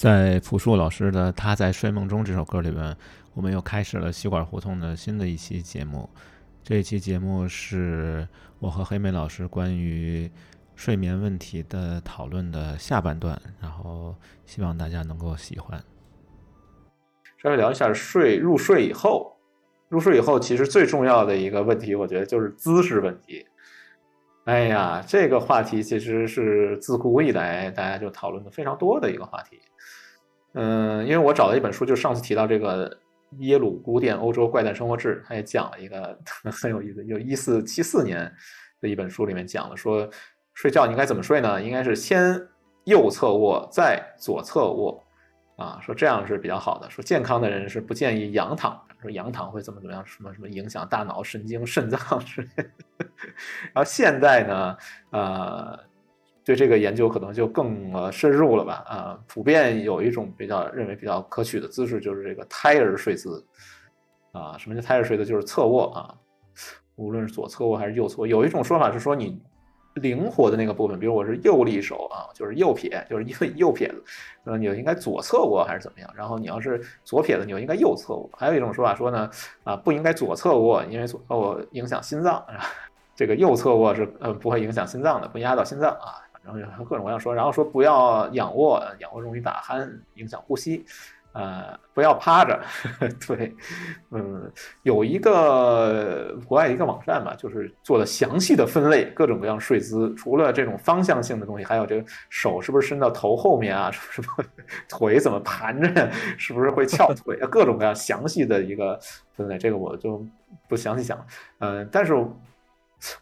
在朴树老师的《他在睡梦中》这首歌里边，我们又开始了吸管胡同的新的一期节目。这一期节目是我和黑莓老师关于睡眠问题的讨论的下半段，然后希望大家能够喜欢。稍微聊一下睡入睡以后，入睡以后其实最重要的一个问题，我觉得就是姿势问题。哎呀，这个话题其实是自古以来大家就讨论的非常多的一个话题。嗯，因为我找了一本书，就上次提到这个耶鲁古典欧洲怪诞生活志，它也讲了一个 很有意思，就一四七四年的一本书里面讲了，说睡觉应该怎么睡呢？应该是先右侧卧，再左侧卧，啊，说这样是比较好的。说健康的人是不建议仰躺，说仰躺会怎么怎么样，什么什么影响大脑、神经、肾脏之类的。然后现在呢，呃。对这个研究可能就更呃深入了吧啊，普遍有一种比较认为比较可取的姿势，就是这个胎儿睡姿啊。什么叫胎儿睡姿？就是侧卧啊，无论是左侧卧还是右侧。有一种说法是说，你灵活的那个部分，比如我是右利手啊，就是右撇，就是因为右撇子，那你就应该左侧卧还是怎么样？然后你要是左撇子，你就应该右侧卧。还有一种说法说呢，啊不应该左侧卧，因为左侧卧影响心脏。这个右侧卧是呃不会影响心脏的，不压到心脏啊。然后各种各样说，然后说不要仰卧，仰卧容易打鼾，影响呼吸。呃，不要趴着。对，嗯，有一个国外一个网站嘛，就是做了详细的分类，各种各样睡姿，除了这种方向性的东西，还有这个手是不是伸到头后面啊？什么什么腿怎么盘着？是不是会翘腿啊？各种各样详细的一个分类，这个我就不详细讲。嗯，但是。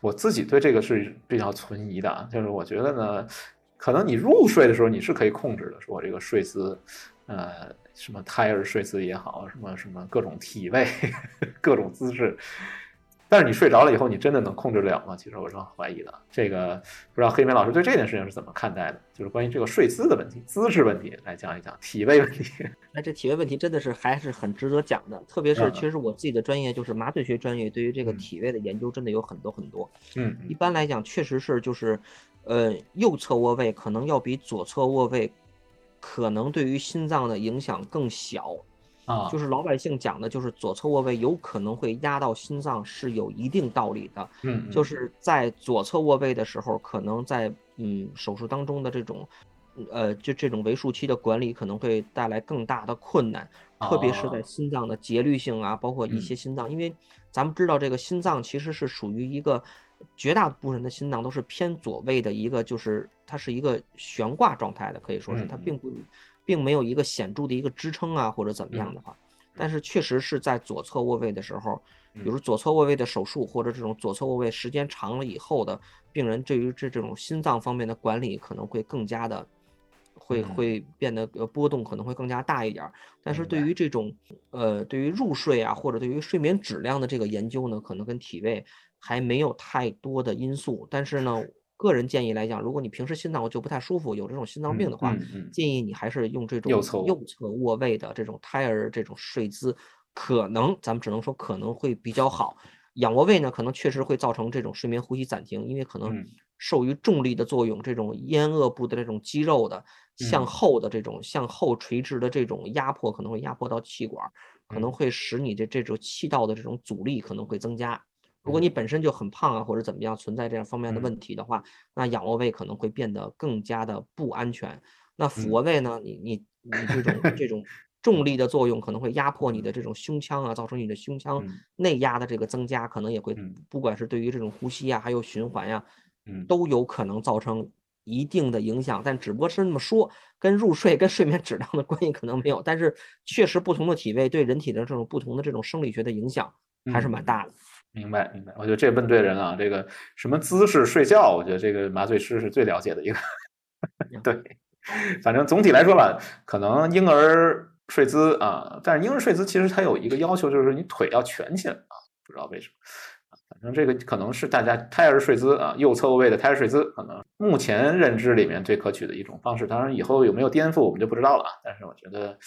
我自己对这个是比较存疑的，就是我觉得呢，可能你入睡的时候你是可以控制的，说我这个睡姿，呃，什么胎儿睡姿也好，什么什么各种体位、各种姿势。但是你睡着了以后，你真的能控制得了吗？其实我是很怀疑的。这个不知道黑莓老师对这件事情是怎么看待的？就是关于这个睡姿的问题、姿势问题，来讲一讲体位问题。那 这体位问题真的是还是很值得讲的，特别是其实我自己的专业就是麻醉学专业，对于这个体位的研究真的有很多很多。嗯，一般来讲，确实是就是，呃，右侧卧位可能要比左侧卧位，可能对于心脏的影响更小。啊，就是老百姓讲的，就是左侧卧位有可能会压到心脏，是有一定道理的。嗯，就是在左侧卧位的时候，可能在嗯手术当中的这种，呃，就这种为术期的管理可能会带来更大的困难，特别是在心脏的节律性啊，包括一些心脏，因为咱们知道这个心脏其实是属于一个绝大部分的心脏都是偏左位的一个，就是它是一个悬挂状态的，可以说是它并不。并没有一个显著的一个支撑啊，或者怎么样的话，但是确实是在左侧卧位的时候，比如左侧卧位的手术或者这种左侧卧位时间长了以后的病人，对于这这种心脏方面的管理可能会更加的，会会变得呃波动可能会更加大一点。但是对于这种呃对于入睡啊或者对于睡眠质量的这个研究呢，可能跟体位还没有太多的因素。但是呢。个人建议来讲，如果你平时心脏就不太舒服，有这种心脏病的话，建议你还是用这种右侧卧位的这种胎儿这种睡姿，可能咱们只能说可能会比较好。仰卧位呢，可能确实会造成这种睡眠呼吸暂停，因为可能受于重力的作用，这种咽腭部的这种肌肉的向后的这种向后垂直的这种压迫，可能会压迫到气管，可能会使你的这种气道的这种阻力可能会增加。如果你本身就很胖啊，或者怎么样，存在这样方面的问题的话，那仰卧位可能会变得更加的不安全。那俯卧位呢？你你你这种这种重力的作用可能会压迫你的这种胸腔啊，造成你的胸腔内压的这个增加，可能也会不管是对于这种呼吸啊，还有循环呀，都有可能造成一定的影响。但只不过是那么说，跟入睡跟睡眠质量的关系可能没有，但是确实不同的体位对人体的这种不同的这种生理学的影响还是蛮大的。明白，明白。我觉得这问对人了。啊这个什么姿势睡觉，我觉得这个麻醉师是最了解的一个。对，反正总体来说吧，可能婴儿睡姿啊，但是婴儿睡姿其实它有一个要求，就是你腿要蜷起来啊，不知道为什么。反正这个可能是大家胎儿睡姿啊，右侧位的胎儿睡姿，可能目前认知里面最可取的一种方式。当然，以后有没有颠覆，我们就不知道了啊。但是我觉得，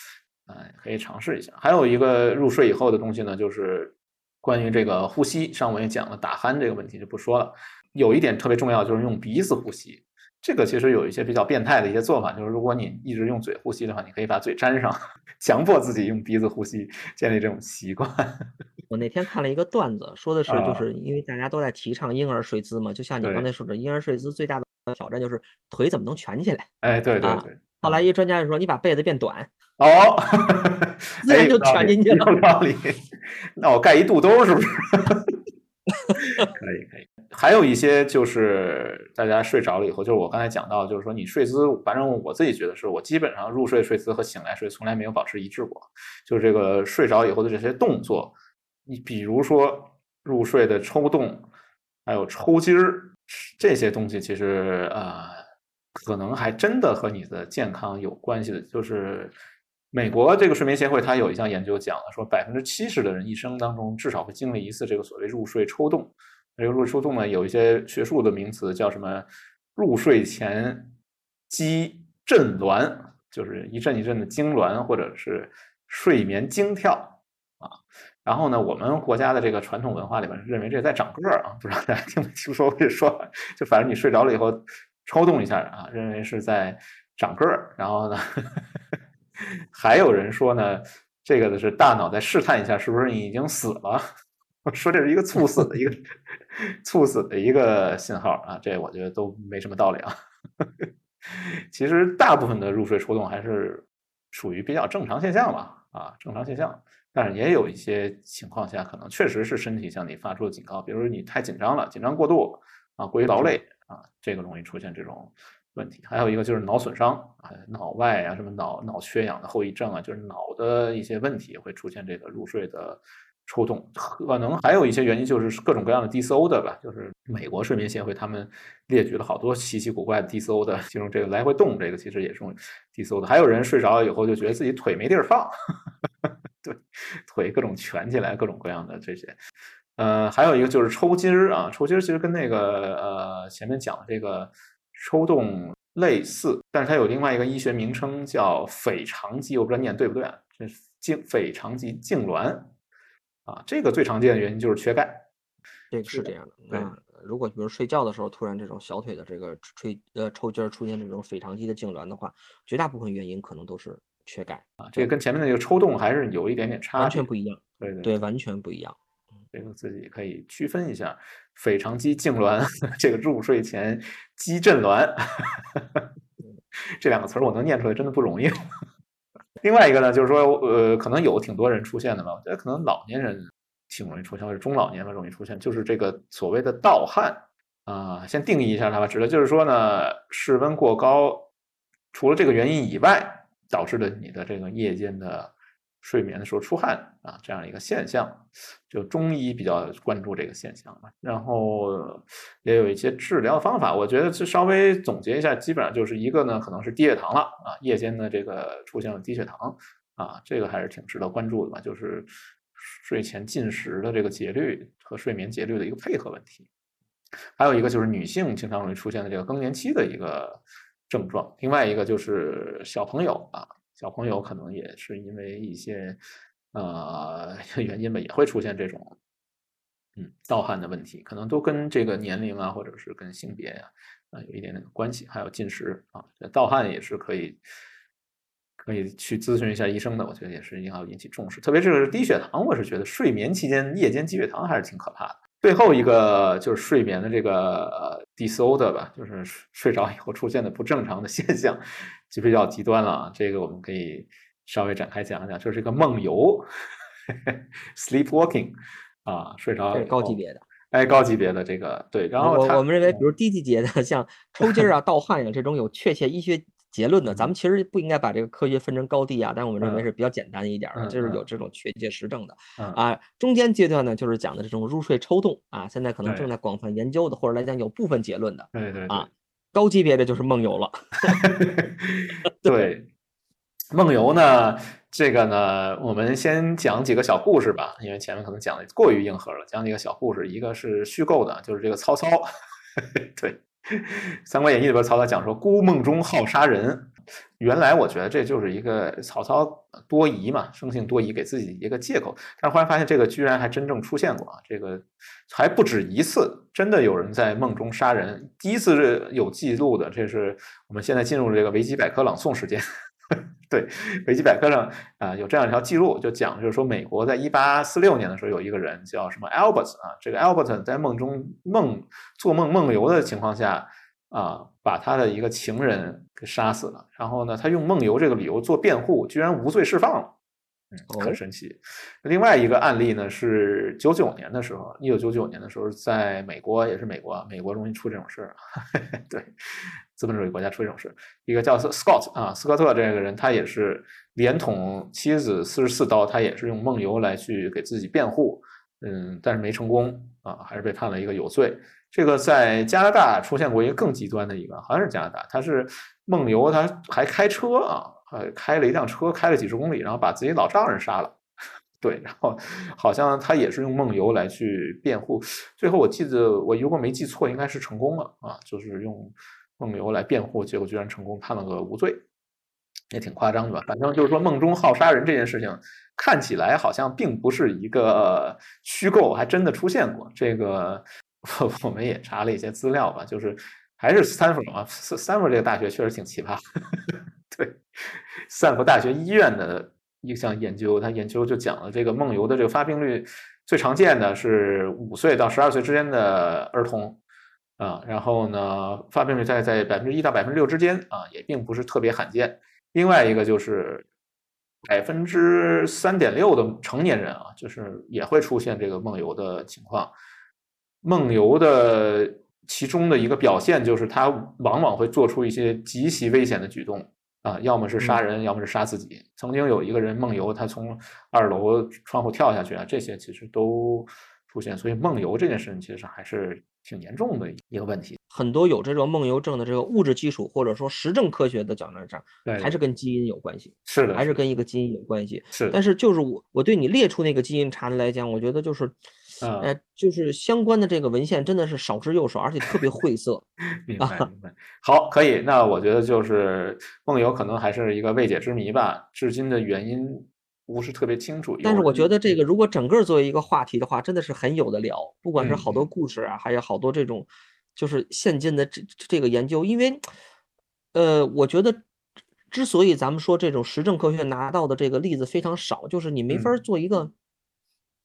嗯，可以尝试一下。还有一个入睡以后的东西呢，就是。关于这个呼吸，上午也讲了打鼾这个问题就不说了。有一点特别重要，就是用鼻子呼吸。这个其实有一些比较变态的一些做法，就是如果你一直用嘴呼吸的话，你可以把嘴粘上，强迫自己用鼻子呼吸，建立这种习惯。我那天看了一个段子，说的是啊就是因为大家都在提倡婴儿睡姿嘛，就像你刚才说的，婴儿睡姿最大的挑战就是腿怎么能蜷起来。哎，对对啊对。后来一专家就说，你把被子变短，哦，自然就哎有道理蜷进去了有道理。那我盖一肚兜是不是？可以可以。还有一些就是大家睡着了以后，就是我刚才讲到，就是说你睡姿，反正我自己觉得是我基本上入睡睡姿和醒来睡从来没有保持一致过。就是这个睡着以后的这些动作，你比如说入睡的抽动，还有抽筋儿这些东西，其实呃，可能还真的和你的健康有关系的。就是美国这个睡眠协会，它有一项研究讲了，说百分之七十的人一生当中至少会经历一次这个所谓入睡抽动。这个入睡抽动呢，有一些学术的名词叫什么？入睡前肌震挛，就是一阵一阵的痉挛，或者是睡眠惊跳啊。然后呢，我们国家的这个传统文化里面认为这在长个儿啊，不知道大家听没听说过这说法？就反正你睡着了以后抽动一下啊，认为是在长个儿。然后呢，还有人说呢，这个的是大脑在试探一下是不是你已经死了。说这是一个猝死的一个 猝死的一个信号啊，这我觉得都没什么道理啊。其实大部分的入睡抽动还是属于比较正常现象吧，啊，正常现象。但是也有一些情况下，可能确实是身体向你发出了警告，比如说你太紧张了，紧张过度啊，过于劳累啊，这个容易出现这种问题。还有一个就是脑损伤啊，脑外啊，什么脑脑缺氧的后遗症啊，就是脑的一些问题会出现这个入睡的。抽动可能还有一些原因，就是各种各样的 DCO 的吧，就是美国睡眠协会他们列举了好多稀奇古怪的 DCO 的，其中这个来回动这个其实也是用 DCO 的。还有人睡着了以后就觉得自己腿没地儿放，对，腿各种蜷起来，各种各样的这些。呃，还有一个就是抽筋儿啊，抽筋儿其实跟那个呃前面讲的这个抽动类似，但是它有另外一个医学名称叫腓肠肌，我不知道念对不对啊，这是颈腓肠肌痉挛。啊，这个最常见的原因就是缺钙，这个是这样的。对啊，如果比如睡觉的时候突然这种小腿的这个吹呃抽筋儿出现这种腓肠肌的痉挛的话，绝大部分原因可能都是缺钙啊。这个跟前面那个抽动还是有一点点差，完全不一样。对对对，完全不一样。这个自己可以区分一下，腓肠肌痉挛，这个入睡前肌震挛，这两个词儿我能念出来真的不容易。另外一个呢，就是说，呃，可能有挺多人出现的吧，我觉得可能老年人挺容易出现，或者中老年人容易出现，就是这个所谓的盗汗啊、先定义一下它吧，指的就是说呢，室温过高，除了这个原因以外，导致的你的这个夜间的睡眠的时候出汗啊这样一个现象，就中医比较关注这个现象嘛，然后也有一些治疗方法，我觉得就稍微总结一下，基本上就是一个呢，可能是低血糖了啊，夜间的这个出现了低血糖啊，这个还是挺值得关注的吧，就是睡前进食的这个节律和睡眠节律的一个配合问题。还有一个就是女性经常容易出现的这个更年期的一个症状，另外一个就是小朋友啊，小朋友可能也是因为一些呃 原因吧，也会出现这种嗯盗汗的问题，可能都跟这个年龄啊，或者是跟性别呀啊有一点点的关系，还有进食啊，盗汗也是可以可以去咨询一下医生的，我觉得也是应该要引起重视，特别是低血糖，我是觉得睡眠期间夜间低血糖还是挺可怕的。最后一个就是睡眠的这个呃 disorder 吧，就是睡着以后出现的不正常的现象，就比较极端了啊。这个我们可以稍微展开讲一讲，就是一个梦游 （sleepwalking） 啊，睡着这是高级别的。哎，高级别的这个对，然后我我们认为，比如低级别的，像抽筋儿啊、盗汗呀这种有确切医学结论呢，咱们其实不应该把这个科学分成高低啊，但我们认为是比较简单一点的，就是有这种确切实证的。啊。中间阶段呢，就是讲的这种入睡抽动啊，现在可能正在广泛研究的，或者来讲有部分结论的，对对。啊，高级别的就是梦游了。对，梦游呢，这个呢，我们先讲几个小故事吧，因为前面可能讲的过于硬核了，讲几个小故事，一个是虚构的，就是这个曹操，对，《三国演义》里边曹操讲说“孤梦中好杀人”，原来我觉得这就是一个曹操多疑嘛，生性多疑，给自己一个借口。但是后来发现这个居然还真正出现过啊，这个还不止一次，真的有人在梦中杀人。第一次是有记录的，这是我们现在进入这个维基百科朗诵时间。对，维基百科上啊有这样一条记录，就讲就是说，美国在一八四六年的时候，有一个人叫什么 Albert 啊，这个 Albert 在梦中梦做梦梦游的情况下啊，把他的一个情人给杀死了，然后呢，他用梦游这个理由做辩护，居然无罪释放了。嗯，很神奇。另外一个案例呢是九九年的时候，一九九九年的时候，在美国也是美国，美国容易出这种事儿。对，资本主义国家出这种事。一个叫 Scott 啊，斯科特这个人，他也是连捅妻子四十四刀，他也是用梦游来去给自己辩护，嗯，但是没成功啊，还是被判了一个有罪。这个在加拿大出现过一个更极端的一个，好像是加拿大，他是梦游，他还开车啊。呃，开了一辆车，开了几十公里，然后把自己老丈人杀了。对，然后好像他也是用梦游来去辩护。最后我记得我如果没记错，应该是成功了啊，就是用梦游来辩护，结果居然成功判了个无罪，也挺夸张的吧？反正就是说梦中好杀人这件事情，看起来好像并不是一个虚构，还真的出现过。这个 我们也查了一些资料吧，就是还是斯坦福啊，斯斯坦福这个大学确实挺奇葩。对，斯坦福大学医院的一项研究，他研究就讲了这个梦游的这个发病率最常见的是五岁到十二岁之间的儿童啊，然后呢，发病率在在百分之一到百分之六之间啊，也并不是特别罕见。另外一个就是百分之三点六的成年人啊，就是也会出现这个梦游的情况。梦游的其中的一个表现就是他往往会做出一些极其危险的举动。啊，要么是杀人，要么是杀自己。曾经有一个人梦游，他从二楼窗户跳下去啊，这些其实都出现。所以梦游这件事情其实还是挺严重的一个问题。很多有这种梦游症的这个物质基础，或者说实证科学的角度上，还是跟基因有关系。是的，还是跟一个基因有关系。是。但是就是我我对你列出那个基因查的来讲，我觉得就是。呃，就是相关的这个文献真的是少之又少，而且特别晦涩。明白，明白。好，可以。那我觉得就是梦游可能还是一个未解之谜吧，至今的原因不是特别清楚。但是我觉得这个如果整个作为一个话题的话，真的是很有的聊。不管是好多故事啊，还有好多这种就是现今的这这个研究，因为呃，我觉得之所以咱们说这种实证科学拿到的这个例子非常少，就是你没法做一个。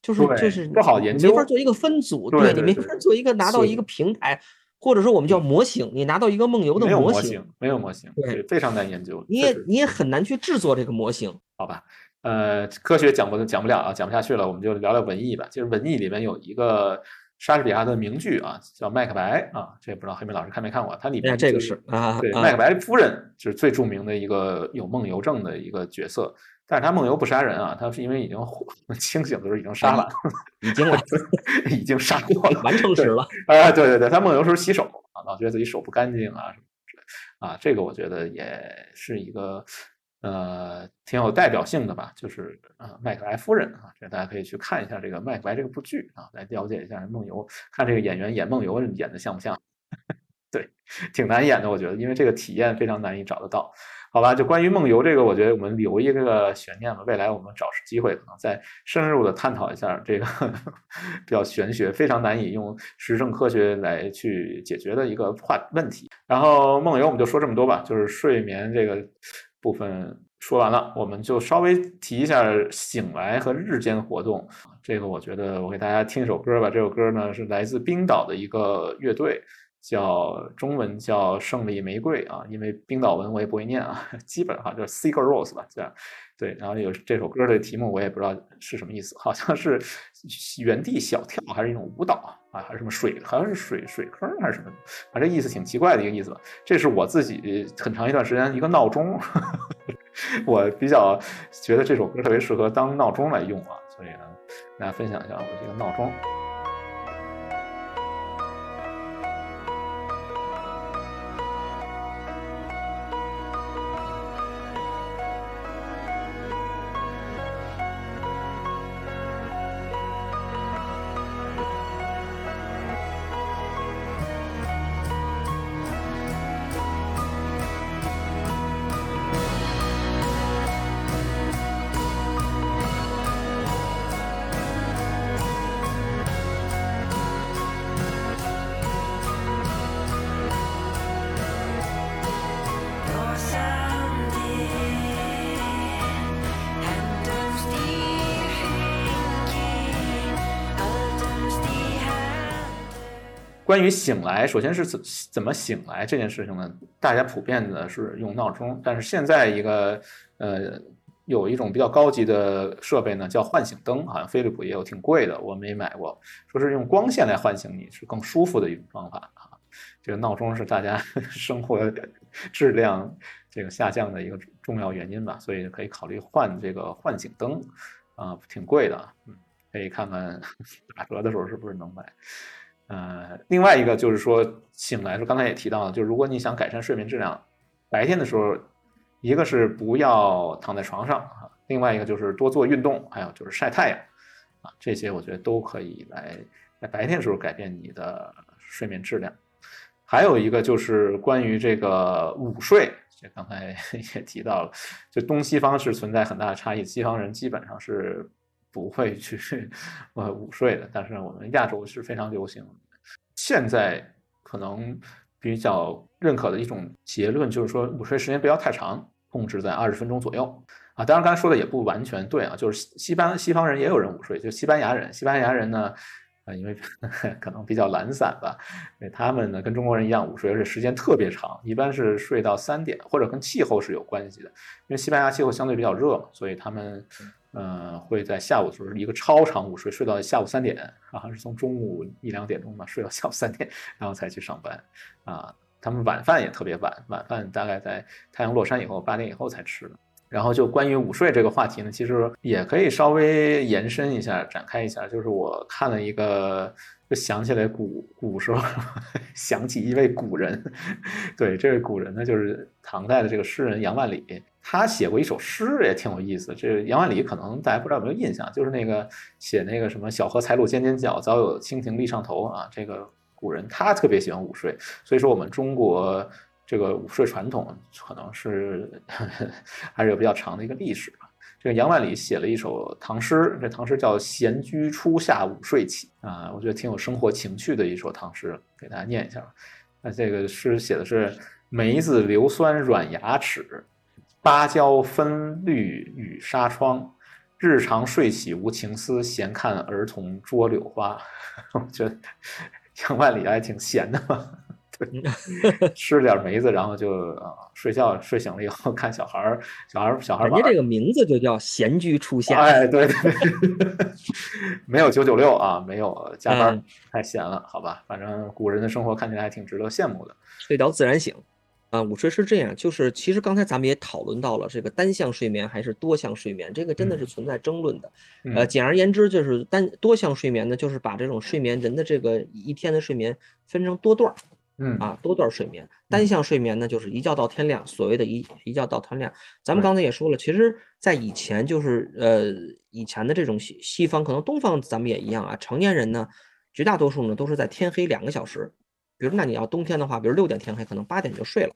就是就是不好研究，没法做一个分组，对你没法做一个拿到一个平台，或者说我们叫模型，你拿到一个梦游的模型，没有模型，对，非常难研究。你也你也很难去制作这个模型，好吧？呃，科学讲不讲不了啊，讲不下去了，我们就聊聊文艺吧。就是文艺里面有一个莎士比亚的名剧啊，叫《麦克白》啊，这也不知道黑妹老师看没看过？它里面这个是啊，对，麦克白夫人就是最著名的一个有梦游症的一个角色。但是他梦游不杀人啊，他是因为已经 清醒的时候已经杀了，已经了，已经杀过了，完成时了。啊，对对对，他梦游时候洗手啊，老觉得自己手不干净啊什么之类啊，这个我觉得也是一个呃挺有代表性的吧，就是啊麦克莱夫人啊，这大家可以去看一下这个麦克莱这个部剧啊，来了解一下梦游，看这个演员演梦游演的像不像？对，挺难演的，我觉得，因为这个体验非常难以找得到。好吧，就关于梦游这个，我觉得我们留一个悬念吧。未来我们找机会，可能再深入的探讨一下这个 比较玄学、非常难以用实证科学来去解决的一个话问题。然后梦游我们就说这么多吧，就是睡眠这个部分说完了，我们就稍微提一下醒来和日间活动。这个我觉得我给大家听一首歌吧。这首歌呢是来自冰岛的一个乐队。叫中文叫胜利玫瑰啊，因为冰岛文我也不会念啊，基本上叫 Secret Rose 吧，这样对。然后有这首歌的题目我也不知道是什么意思，好像是原地小跳还是一种舞蹈啊，还是什么水，好像是水水坑还是什么，反正意思挺奇怪的一个意思吧。这是我自己很长一段时间一个闹钟，我比较觉得这首歌特别适合当闹钟来用啊，所以呢，大家分享一下我这个闹钟。关于醒来，首先是怎怎么醒来这件事情呢？大家普遍的是用闹钟，但是现在一个呃有一种比较高级的设备呢，叫唤醒灯，好像飞利浦也有，挺贵的，我没买过。说是用光线来唤醒你，是更舒服的一种方法啊。这个闹钟是大家 生活质量这个下降的一个重要原因吧，所以可以考虑换这个唤醒灯啊，挺贵的，嗯，可以看看 打折的时候是不是能买。呃，另外一个就是说醒来的时候，刚才也提到了，就是如果你想改善睡眠质量，白天的时候，一个是不要躺在床上啊，另外一个就是多做运动，还有就是晒太阳啊，这些我觉得都可以来在白天的时候改变你的睡眠质量。还有一个就是关于这个午睡，这刚才 也提到了，就东西方是存在很大的差异，西方人基本上是。不会去 呃午睡的，但是我们亚洲是非常流行。现在可能比较认可的一种结论就是说，午睡时间不要太长，控制在二十分钟左右啊。当然，刚才说的也不完全对啊，就是西班西方人也有人午睡，就西班牙人，西班牙人呢啊，因为 可能比较懒散吧，因为他们呢跟中国人一样午睡，而且时间特别长，一般是睡到三点，或者跟气候是有关系的，因为西班牙气候相对比较热嘛，所以他们。嗯，会在下午就是一个超长午睡，睡到下午三点啊，是从中午一两点钟吧，睡到下午三点，然后才去上班啊。他们晚饭也特别晚，晚饭大概在太阳落山以后八点以后才吃的。然后就关于午睡这个话题呢，其实也可以稍微延伸一下，展开一下。就是我看了一个，就想起来古古时候 想起一位古人，对，这位古人呢，就是唐代的这个诗人杨万里。他写过一首诗，也挺有意思。这杨万里可能大家不知道有没有印象，就是那个写那个什么“小荷才露尖尖角，早有蜻蜓立上头”啊。这个古人他特别喜欢午睡，所以说我们中国这个午睡传统可能是 还是有比较长的一个历史吧。这个杨万里写了一首唐诗，这唐诗叫《闲居初夏午睡起》啊，我觉得挺有生活情趣的一首唐诗，给大家念一下。那这个诗写的是梅子硫酸软牙齿。芭蕉分绿雨纱窗，日常睡起无情思，闲看儿童捉柳花。我觉得杨万里还挺闲的嘛，对，吃点梅子，然后就啊睡觉，睡醒了以后看小孩儿，小孩儿小孩儿。人家这个名字就叫闲居初夏。哎，对对，没有九九六啊，没有加班，太闲了，好吧，反正古人的生活看起来还挺值得羡慕的，睡到自然醒。啊，午睡是这样，就是其实刚才咱们也讨论到了这个单向睡眠还是多项睡眠，这个真的是存在争论的。呃，简而言之，就是单多项睡眠呢，就是把这种睡眠人的这个一天的睡眠分成多段儿，嗯啊，多段睡眠。单向睡眠呢，就是一觉到天亮，所谓的一一觉到天亮。咱们刚才也说了，其实在以前就是呃以前的这种西西方，可能东方咱们也一样啊，成年人呢，绝大多数呢都是在天黑两个小时，比如那你要冬天的话，比如六点天黑，可能八点就睡了。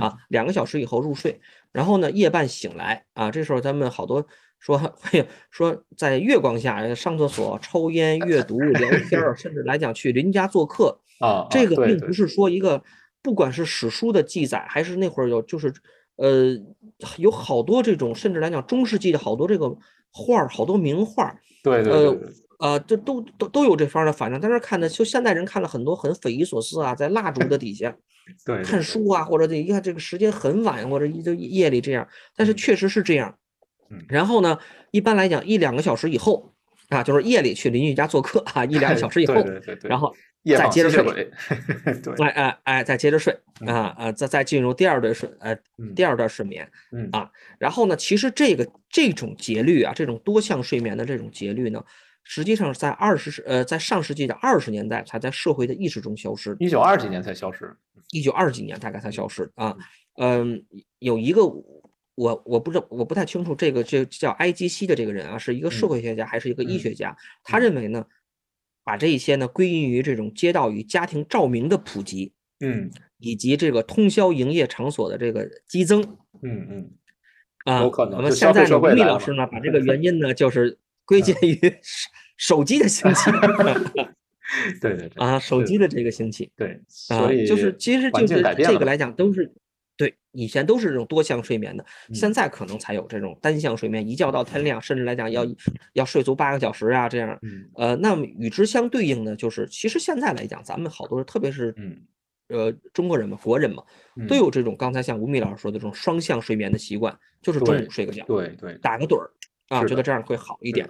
啊，两个小时以后入睡，然后呢，夜半醒来啊，这时候咱们好多说，说在月光下上厕所、抽烟、阅读、聊天儿，甚至来讲去邻家做客啊，这个并不。是说一个，不管是史书的记载，还是那会儿有，就是呃，有好多这种，甚至来讲中世纪的好多这个画儿，好多名画儿，对对对，呃，这都都都有这方的反正在那看的，就现代人看了很多很匪夷所思啊，在蜡烛的底下。对，看书啊，或者这一看这个时间很晚，或者一就夜里这样，但是确实是这样。然后呢，一般来讲一两个小时以后啊，就是夜里去邻居家做客啊，一两个小时以后，对对对，然后再接着睡，对，哎哎哎，再接着睡啊啊，再再进入第二段睡，呃，第二段睡眠，嗯啊，然后呢，其实这个这种节律啊，这种多项睡眠的这种节律呢。实际上，在二十世呃，在上世纪的二十年代才在社会的意识中消失。一九二几年才消失。一九二几年大概才消失啊。嗯，有一个我我不知道我不太清楚这个这叫埃基西的这个人啊，是一个社会学家还是一个医学家？他认为呢，把这一些呢归因于这种街道与家庭照明的普及，嗯，以及这个通宵营业场所的这个激增，嗯嗯，啊，有可能。那么现在呢，吴老师呢，把这个原因呢，就是。归结于手机的兴起，对对对啊，手机的这个兴起，对，啊，就是其实就是这个来讲都是对，以前都是这种多项睡眠的，嗯现在可能才有这种单项睡眠，一觉到天亮，甚至来讲要要睡足八个小时啊，这样。嗯呃，那么与之相对应的就是，其实现在来讲，咱们好多人，特别是嗯呃中国人嘛，国人嘛，嗯都有这种刚才像吴宓老师说的这种双向睡眠的习惯，就是中午睡个觉，对对，打个盹儿啊，觉得这样会好一点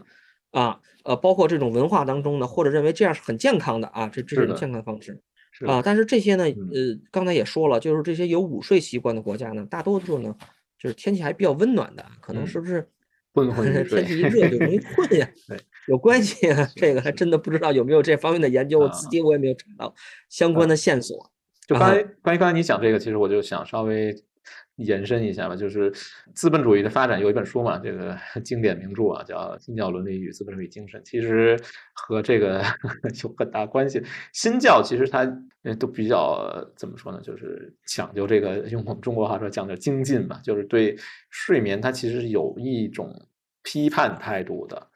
啊。呃，包括这种文化当中呢，或者认为这样是很健康的啊，这这种健康方式。啊，但是这些呢，嗯呃，刚才也说了，就是这些有午睡习惯的国家呢，大多数呢，就是天气还比较温暖的，可能嗯是不是昏昏欲 睡天气一热就容易困呀对？有关系啊，这个还真的不知道有没有这方面的研究，我自啊己我也没有找到相关的线索。啊就关于关于刚才你讲这个，其实我就想稍微延伸一下吧，就是资本主义的发展有一本书嘛，这个 经典名著啊，叫《新教伦理与资本主义精神》，其实和这个 有很大关系。新教其实它都比较怎么说呢，就是讲究这个用我们中国话说讲究精进吧，就是对睡眠它其实是有一种批判态度的。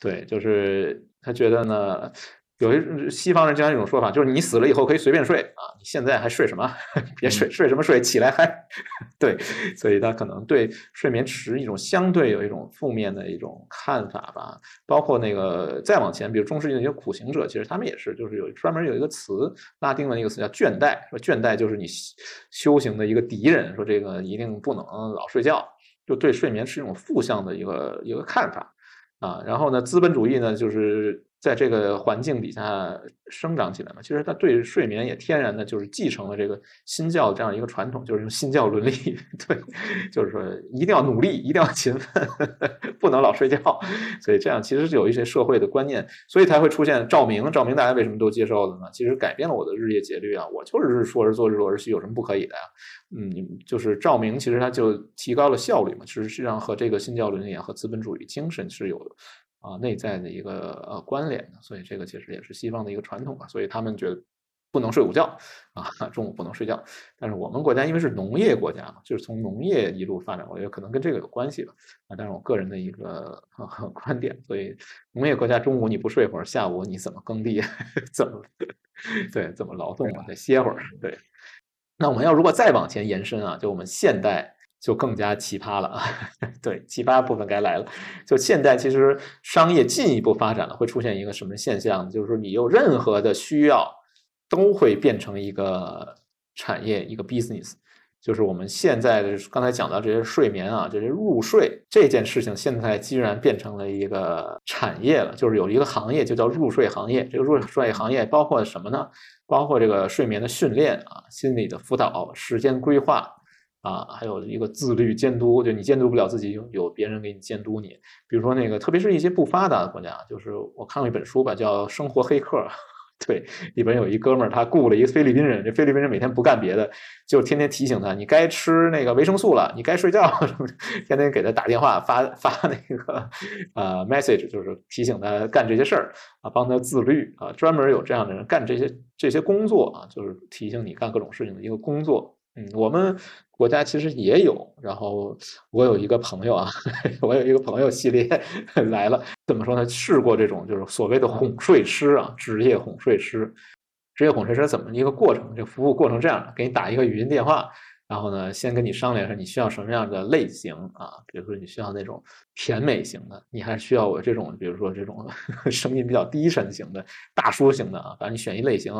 对，就是他觉得呢，有一西方人经常有一种说法，就是你死了以后可以随便睡啊，你现在还睡什么？别睡，睡什么睡？起来嗨！对，所以他可能对睡眠持一种相对有一种负面的一种看法吧。包括那个再往前，比如中世纪那些苦行者，其实他们也是，就是有专门有一个词，拉丁文的一个词叫倦怠，说倦怠就是你修修行的一个敌人，说这个一定不能老睡觉，就对睡眠是一种负向的一个一个看法。啊，然后呢，资本主义呢，就是在这个环境底下生长起来嘛。其实它对睡眠也天然的就是继承了这个新教这样一个传统，就是用新教伦理，对，就是说一定要努力，一定要勤奋，不能老睡觉。所以这样其实是有一些社会的观念，所以才会出现照明。照明大家为什么都接受了呢？其实改变了我的日夜节律啊，我就是说是做日落而息，有什么不可以的呀？嗯，就是照明，其实它就提高了效率嘛其。实际上和这个新教伦理啊，和资本主义精神是有啊内在的一个呃关联的。所以这个其实也是西方的一个传统吧。所以他们觉得不能睡午觉啊，中午不能睡觉。但是我们国家因为是农业国家嘛，就是从农业一路发展我觉得，可能跟这个有关系吧。啊，但是我个人的一个、呃、观点，所以农业国家中午你不睡会儿，下午你怎么耕地，怎么对怎么劳动啊？得歇会儿，对。那我们要如果再往前延伸啊，就我们现代就更加奇葩了啊！对，奇葩部分该来了。就现在其实商业进一步发展了，会出现一个什么现象？就是说你有任何的需要，都会变成一个产业，一个 business。就是我们现在的刚才讲到这些睡眠啊，这些入睡这件事情，现在居然变成了一个产业了。就是有一个行业就叫入睡行业。这个入睡行业包括什么呢？包括这个睡眠的训练啊，心理的辅导，时间规划啊，还有一个自律监督。就你监督不了自己，有别人给你监督你。比如说那个，特别是一些不发达的国家，就是我看过一本书吧，叫《生活黑客》。对，里边有一哥们儿，他雇了一个菲律宾人，这菲律宾人每天不干别的，就天天提醒他，你该吃那个维生素了，你该睡觉什么的，天天给他打电话发发那个呃 message，就是提醒他干这些事儿啊，帮他自律啊，专门有这样的人干这些这些工作啊，就是提醒你干各种事情的一个工作。嗯，我们国家其实也有。然后我有一个朋友啊，我有一个朋友系列 来了，怎么说呢？试过这种就是所谓的哄睡师啊，职业哄睡师。职业哄睡师怎么一个过程？这服务过程这样的：给你打一个语音电话，然后呢，先跟你商量说你需要什么样的类型啊？比如说你需要那种甜美型的，你还需要我这种，比如说这种 声音比较低沉型的、大叔型的啊，反正你选一类型。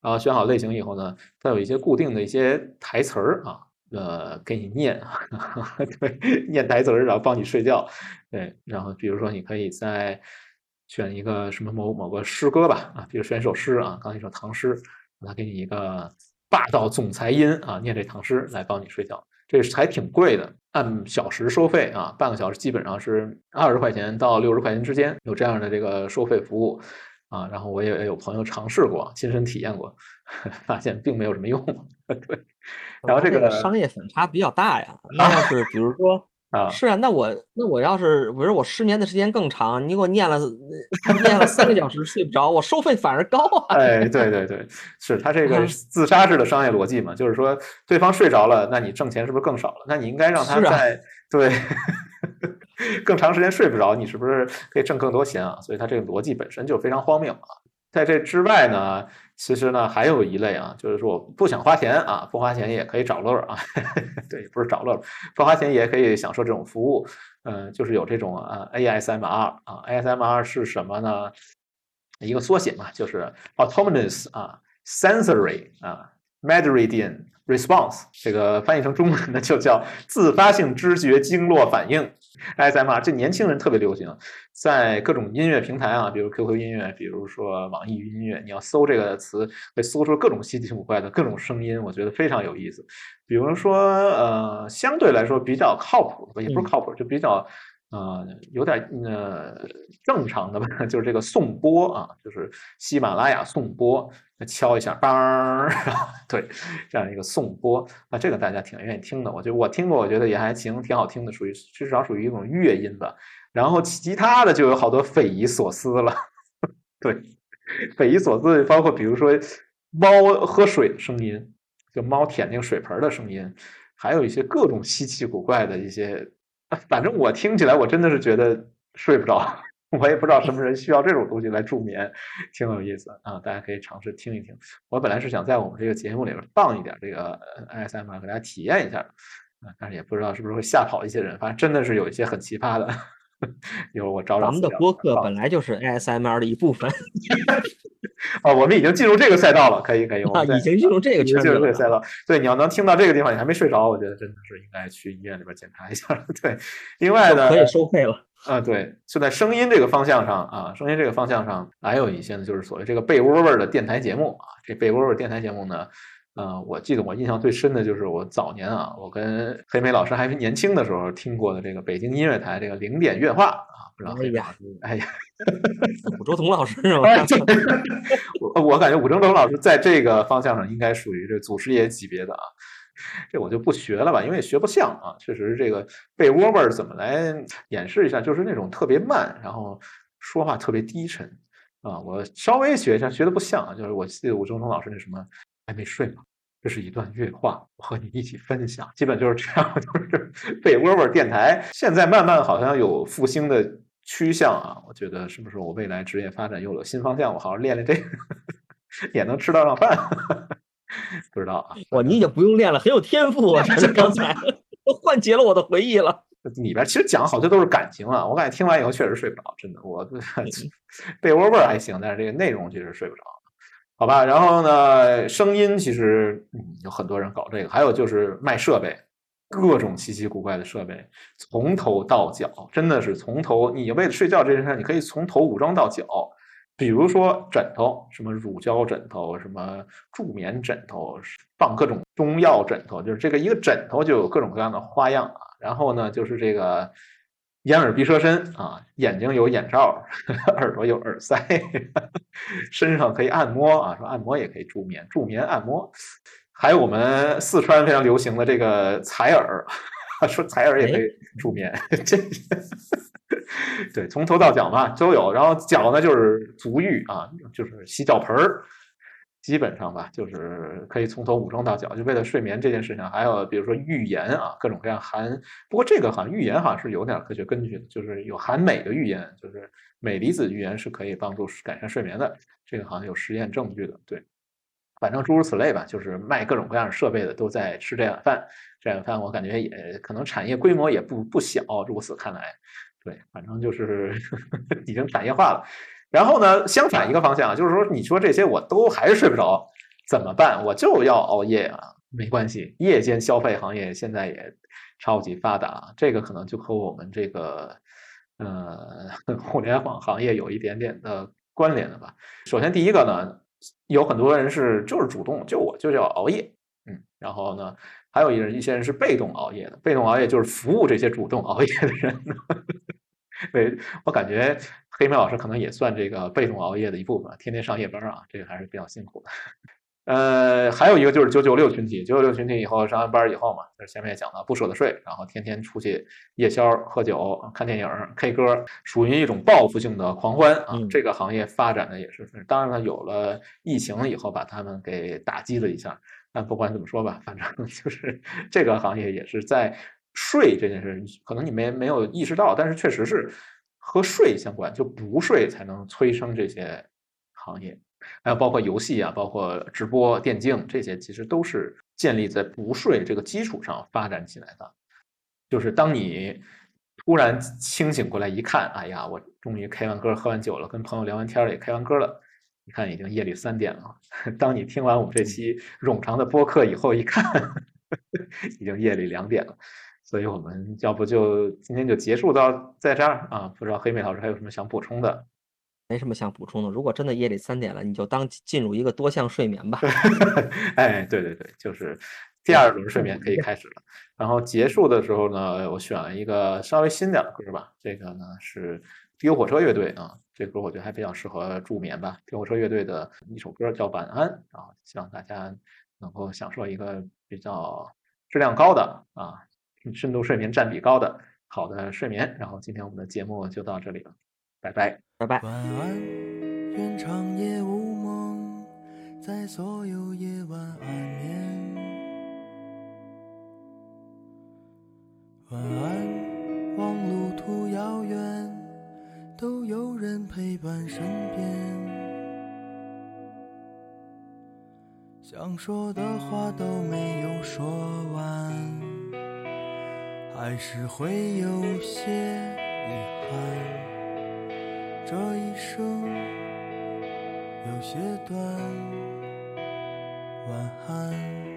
然后选好类型以后呢，它有一些固定的一些台词儿啊，呃，给你念，对，念台词儿，然后帮你睡觉，对，然后比如说你可以再选一个什么某某个诗歌吧，啊，比如选一首诗啊，刚一首唐诗，他给你一个霸道总裁音啊，念这唐诗来帮你睡觉，这还挺贵的，按小时收费啊，半个小时基本上是二十块钱到六十块钱之间，有这样的这个收费服务。啊，然后我也有朋友尝试过，亲身体验过，发现并没有什么用。对，然后这个商业反差比较大呀。那要是比如说 啊，是啊，那我那我要是比如我失眠的时间更长，你给我念了念了三个小时睡不着，我收费反而高啊。哎，对对对，是他这个自杀式的商业逻辑嘛，就是说对方睡着了，那你挣钱是不是更少了？那你应该让他在对。更长时间睡不着，你是不是可以挣更多钱啊？所以它这个逻辑本身就非常荒谬啊！在这之外呢，其实呢，还有一类啊，就是说我不想花钱啊，不花钱也可以找乐儿啊。对，不是找乐儿，不花钱也可以享受这种服务。嗯，就是有这种啊 ASMR 啊，ASMR 是什么呢？一个缩写嘛，就是 Autonomous 啊，Sensory 啊，Meridian Response，这个翻译成中文呢就叫自发性知觉经络反应。ASMR 这年轻人特别流行，在各种音乐平台啊，比如 QQ 音乐，比如说网易云音乐，你要搜这个词，会搜出各种稀奇古怪的各种声音，我觉得非常有意思。比如说，呃，相对来说比较靠谱的，也不是靠谱，就比较。呃，有点呃正常的吧，就是这个颂钵啊，就是喜马拉雅颂钵，敲一下，梆，对，这样一个颂钵啊，这个大家挺愿意听的。我觉得我听过，我觉得也还行，挺好听的，属于至少属于一种乐音吧。然后其他的就有好多匪夷所思了，对，匪夷所思，包括比如说猫喝水的声音，就猫舔那个水盆的声音，还有一些各种稀奇古怪的一些。反正我听起来，我真的是觉得睡不着。我也不知道什么人需要这种东西来助眠，挺有意思啊！大家可以尝试听一听。我本来是想在我们这个节目里边放一点这个 ismr 给大家体验一下啊，但是也不知道是不是会吓跑一些人。反正真的是有一些很奇葩的。一会儿我找找。咱们的播客本来就是 ASMR 的一部分。哦，我们已经进入这个赛道了，可以可以，我们已经进入这个圈子了。赛道，对，你要能听到这个地方，你还没睡着，我觉得真的是应该去医院里边检查一下。对，另外呢，可以收费了。啊，对，就在声音这个方向上啊，声音这个方向上，还有一些呢，就是所谓这个被窝味儿的电台节目啊。这被窝味电台节目呢，呃，我记得我印象最深的就是我早年啊，我跟黑莓老师还是年轻的时候听过的这个北京音乐台这个零点乐话啊，不知道黑莓老师，哎呀。武周彤老师是吗？我我感觉武周彤老师在这个方向上应该属于这祖师爷级别的啊，这我就不学了吧，因为学不像啊。确实，这个被窝味儿怎么来演示一下？就是那种特别慢，然后说话特别低沉啊。我稍微学一下，学的不像啊。就是我记得武周彤老师那什么还没睡吗？这是一段乐话，我和你一起分享，基本就是这样，就是被窝味儿电台。现在慢慢好像有复兴的。趋向啊，我觉得是不是我未来职业发展又有新方向？我好好练练这个，也能吃得上饭。不知道啊，哇，你已经不用练了，很有天赋啊！这刚才都唤起了我的回忆了。里边其实讲好多都是感情啊，我感觉听完以后确实睡不着，真的。我被窝味儿还行，但是这个内容确实睡不着。好吧，然后呢，声音其实有很多人搞这个，还有就是卖设备。各种稀奇古怪的设备，从头到脚，真的是从头。你为了睡觉这件事，你可以从头武装到脚。比如说枕头，什么乳胶枕头，什么助眠枕头，放各种中药枕头，就是这个一个枕头就有各种各样的花样啊。然后呢，就是这个眼耳鼻舌身啊，眼睛有眼罩，耳朵有耳塞，身上可以按摩啊，说按摩也可以助眠，助眠按摩。还有我们四川非常流行的这个采耳，说采耳也可以助眠，这对从头到脚嘛都有。然后脚呢就是足浴啊，就是洗脚盆儿，基本上吧就是可以从头武装到脚，就为了睡眠这件事情。还有比如说浴盐啊，各种各样含，不过这个好像浴盐好像是有点科学根据的，就是有含镁的浴盐，就是镁离子浴盐是可以帮助改善睡眠的，这个好像有实验证据的，对。反正诸如此类吧，就是卖各种各样设备的都在吃这碗饭。这碗饭我感觉也可能产业规模也不不小。如此看来，对，反正就是 已经产业化了。然后呢，相反一个方向啊就是说，你说这些我都还是睡不着，怎么办？我就要熬夜啊？没关系，夜间消费行业现在也超级发达，这个可能就和我们这个呃 互联网行业有一点点的关联了吧。首先第一个呢。有很多人是就是主动，就我就是要熬夜，嗯，然后呢，还有一人一些人是被动熬夜的，被动熬夜就是服务这些主动熬夜的人。对我感觉黑妹老师可能也算这个被动熬夜的一部分，天天上夜班啊，这个还是比较辛苦的。呃，还有一个就是九九六群体，九九六群体以后上完班以后嘛，就是前面也讲了不舍得睡，然后天天出去夜宵、喝酒、看电影、K 歌，属于一种报复性的狂欢啊。这个行业发展的也是，当然了，有了疫情以后把他们给打击了一下。但不管怎么说吧，反正 就是这个行业也是在睡这件事，可能你没没有意识到，但是确实是和税相关，就不税才能催生这些行业。还有包括游戏啊，包括直播、电竞这些，其实都是建立在不税这个基础上发展起来的。就是当你突然清醒过来一看，哎呀，我终于开完歌、喝完酒了，跟朋友聊完天也开完歌了，你看已经夜里三点了。当你听完我们这期冗长的播客以后，一看 已经夜里两点了。所以我们要不就今天就结束到在这儿啊？不知道黑妹老师还有什么想补充的？没什么想补充的。如果真的夜里三点了，你就当进入一个多项睡眠吧。哎，对对对，就是第二轮睡眠可以开始了。然后结束的时候呢，我选了一个稍微新点的歌吧。这个呢是丢火车乐队啊，这歌我觉得还比较适合助眠吧。丢火车乐队的一首歌叫《晚安》，然后希望大家能够享受一个比较质量高的啊。深度睡眠占比高的好的睡眠，然后今天我们的节目就到这里了，拜拜，拜拜。晚安，愿长夜无梦，在所有夜晚安眠。晚安，望路途遥远，都有人陪伴身边。想说的话都没有说完。还是会有些遗憾，这一生有些短，晚安。